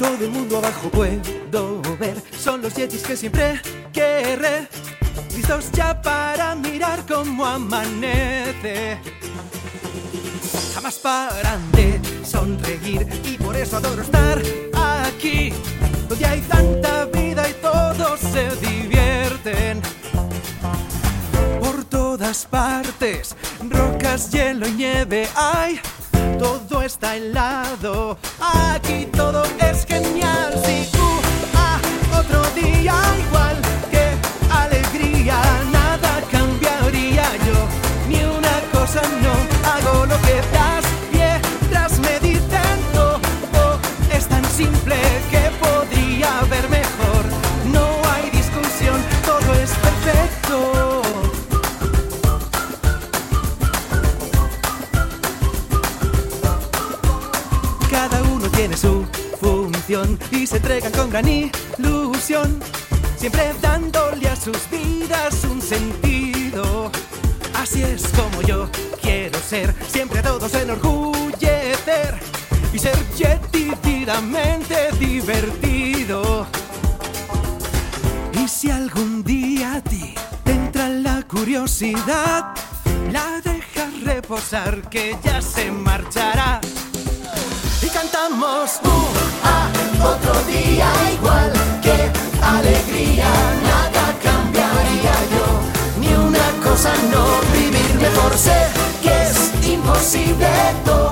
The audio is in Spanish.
Todo el mundo abajo puedo ver. Son los yetis que siempre querré. Listos ya para mirar cómo amanece. Jamás paran de sonreír y por eso adoro estar aquí. Donde hay tanta vida y todos se divierten. Por todas partes, rocas, hielo y nieve hay. Todo está helado, aquí todo es genial. Si uh, ah, otro día igual, qué alegría, nada cambiaría. Yo, ni una cosa no hago lo que das. Piedras me dicen todo es tan simple que podría Cada uno tiene su función y se entregan con gran ilusión, siempre dándole a sus vidas un sentido. Así es como yo quiero ser, siempre a todos enorgullecer y ser divertidamente divertido. Y si algún día a ti te entra la curiosidad, la dejas reposar que ya se marchará. Y cantamos uh, ah, otro día igual, qué alegría, nada cambiaría yo, ni una cosa no vivir mejor sé que es imposible todo